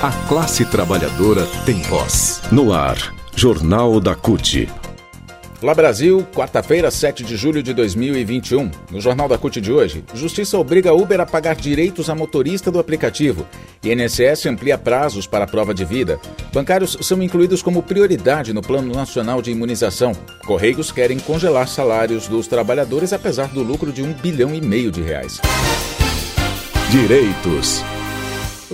A classe trabalhadora tem voz. No ar, Jornal da CUT. Olá Brasil, quarta-feira, 7 de julho de 2021. No Jornal da CUT de hoje, Justiça obriga Uber a pagar direitos a motorista do aplicativo. INSS amplia prazos para a prova de vida. Bancários são incluídos como prioridade no Plano Nacional de Imunização. Correios querem congelar salários dos trabalhadores apesar do lucro de um bilhão e meio de reais. Direitos.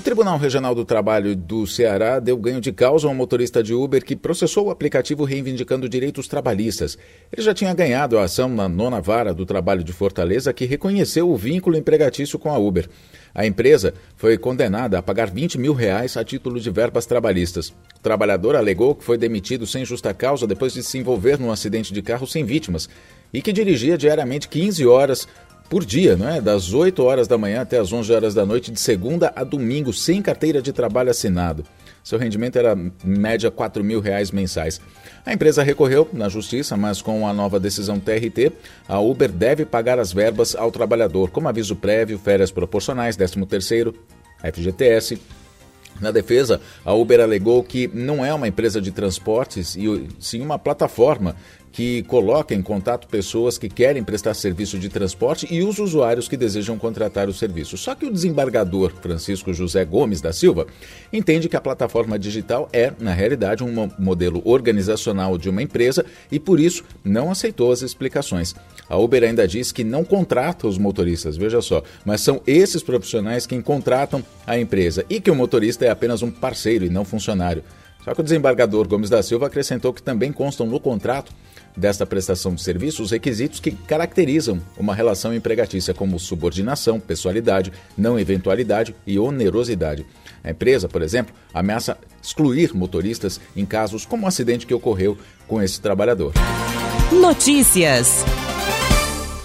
Tribunal Regional do Trabalho do Ceará deu ganho de causa a um motorista de Uber que processou o aplicativo reivindicando direitos trabalhistas. Ele já tinha ganhado a ação na nona vara do trabalho de Fortaleza, que reconheceu o vínculo empregatício com a Uber. A empresa foi condenada a pagar 20 mil reais a título de verbas trabalhistas. O trabalhador alegou que foi demitido sem justa causa depois de se envolver num acidente de carro sem vítimas e que dirigia diariamente 15 horas por dia, não é? Das 8 horas da manhã até as 11 horas da noite, de segunda a domingo, sem carteira de trabalho assinado. Seu rendimento era média 4 mil reais mensais. A empresa recorreu na justiça, mas com a nova decisão TRT, a Uber deve pagar as verbas ao trabalhador, como aviso prévio, férias proporcionais, 13 terceiro, FGTS, na defesa, a Uber alegou que não é uma empresa de transportes e sim uma plataforma que coloca em contato pessoas que querem prestar serviço de transporte e os usuários que desejam contratar o serviço. Só que o desembargador Francisco José Gomes da Silva entende que a plataforma digital é, na realidade, um modelo organizacional de uma empresa e, por isso, não aceitou as explicações. A Uber ainda diz que não contrata os motoristas, veja só, mas são esses profissionais quem contratam a empresa e que o motorista é apenas um parceiro e não funcionário. Só que o desembargador Gomes da Silva acrescentou que também constam no contrato desta prestação de serviço os requisitos que caracterizam uma relação empregatícia, como subordinação, pessoalidade, não eventualidade e onerosidade. A empresa, por exemplo, ameaça excluir motoristas em casos como o acidente que ocorreu com esse trabalhador. Notícias.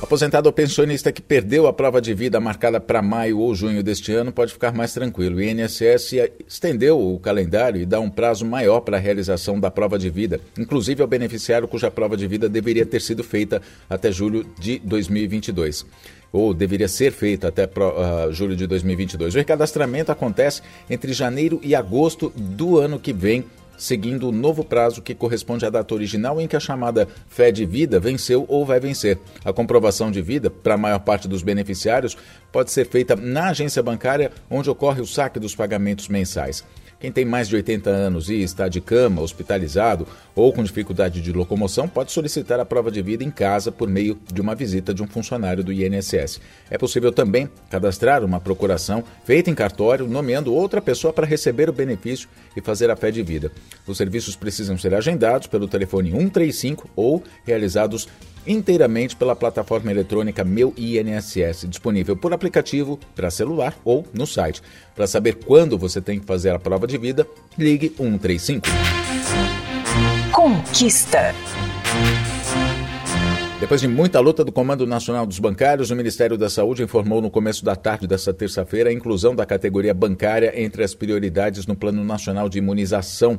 Aposentado ou pensionista que perdeu a prova de vida marcada para maio ou junho deste ano pode ficar mais tranquilo. O INSS estendeu o calendário e dá um prazo maior para a realização da prova de vida, inclusive ao beneficiário cuja prova de vida deveria ter sido feita até julho de 2022 ou deveria ser feita até uh, julho de 2022. O recadastramento acontece entre janeiro e agosto do ano que vem seguindo o novo prazo que corresponde à data original em que a chamada fé de vida venceu ou vai vencer. A comprovação de vida, para a maior parte dos beneficiários, pode ser feita na agência bancária onde ocorre o saque dos pagamentos mensais. Quem tem mais de 80 anos e está de cama, hospitalizado ou com dificuldade de locomoção pode solicitar a prova de vida em casa por meio de uma visita de um funcionário do INSS. É possível também cadastrar uma procuração feita em cartório, nomeando outra pessoa para receber o benefício e fazer a fé de vida. Os serviços precisam ser agendados pelo telefone 135 ou realizados inteiramente pela plataforma eletrônica Meu INSS, disponível por aplicativo para celular ou no site. Para saber quando você tem que fazer a prova de vida, ligue 135. Conquista. Depois de muita luta do Comando Nacional dos Bancários, o Ministério da Saúde informou no começo da tarde desta terça-feira a inclusão da categoria bancária entre as prioridades no Plano Nacional de Imunização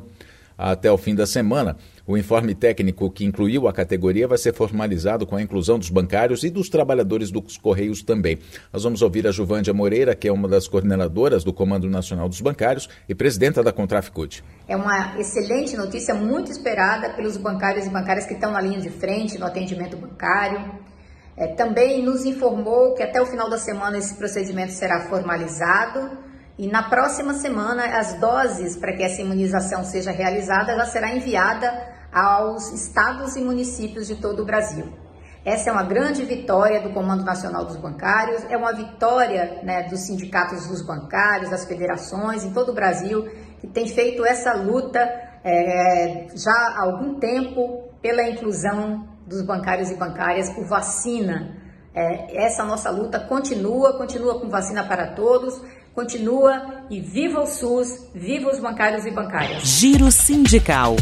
até o fim da semana. O informe técnico que incluiu a categoria vai ser formalizado com a inclusão dos bancários e dos trabalhadores dos Correios também. Nós vamos ouvir a Juvândia Moreira, que é uma das coordenadoras do Comando Nacional dos Bancários e presidenta da Contraficute. É uma excelente notícia, muito esperada pelos bancários e bancárias que estão na linha de frente no atendimento bancário. É, também nos informou que até o final da semana esse procedimento será formalizado e na próxima semana, as doses para que essa imunização seja realizada já será enviada aos estados e municípios de todo o Brasil. Essa é uma grande vitória do Comando Nacional dos Bancários, é uma vitória né, dos sindicatos dos bancários, das federações em todo o Brasil, que tem feito essa luta é, já há algum tempo pela inclusão dos bancários e bancárias por vacina. É, essa nossa luta continua, continua com vacina para todos continua e viva o SUS, viva os bancários e bancárias. Giro Sindical.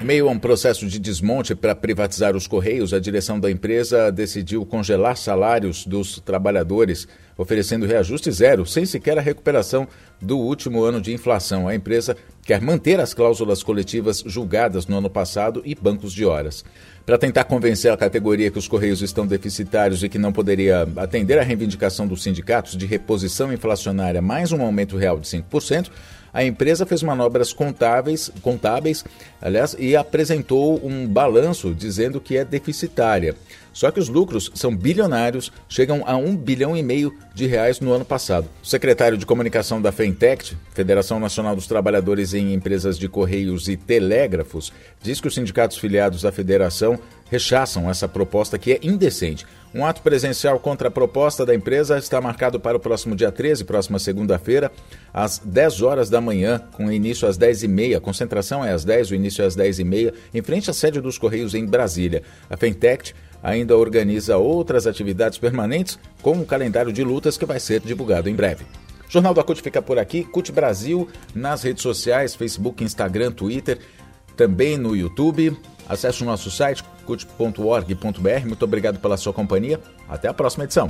Em meio a um processo de desmonte para privatizar os Correios, a direção da empresa decidiu congelar salários dos trabalhadores, oferecendo reajuste zero, sem sequer a recuperação do último ano de inflação. A empresa quer manter as cláusulas coletivas julgadas no ano passado e bancos de horas. Para tentar convencer a categoria que os Correios estão deficitários e que não poderia atender à reivindicação dos sindicatos de reposição inflacionária mais um aumento real de 5%, a empresa fez manobras contáveis, contábeis, aliás, e apresentou um balanço dizendo que é deficitária. Só que os lucros são bilionários, chegam a um bilhão e meio de reais no ano passado. O secretário de comunicação da FENTECT, Federação Nacional dos Trabalhadores em Empresas de Correios e Telégrafos, diz que os sindicatos filiados da federação rechaçam essa proposta que é indecente. Um ato presencial contra a proposta da empresa está marcado para o próximo dia 13, próxima segunda-feira, às 10 horas da manhã, com início às 10h30. A concentração é às 10, o início é às 10h30, em frente à sede dos Correios em Brasília. A Fentect ainda organiza outras atividades permanentes, como um calendário de lutas que vai ser divulgado em breve. Jornal da CUT fica por aqui. CUT Brasil nas redes sociais, Facebook, Instagram, Twitter, também no YouTube. Acesse o nosso site cut.org.br. Muito obrigado pela sua companhia. Até a próxima edição.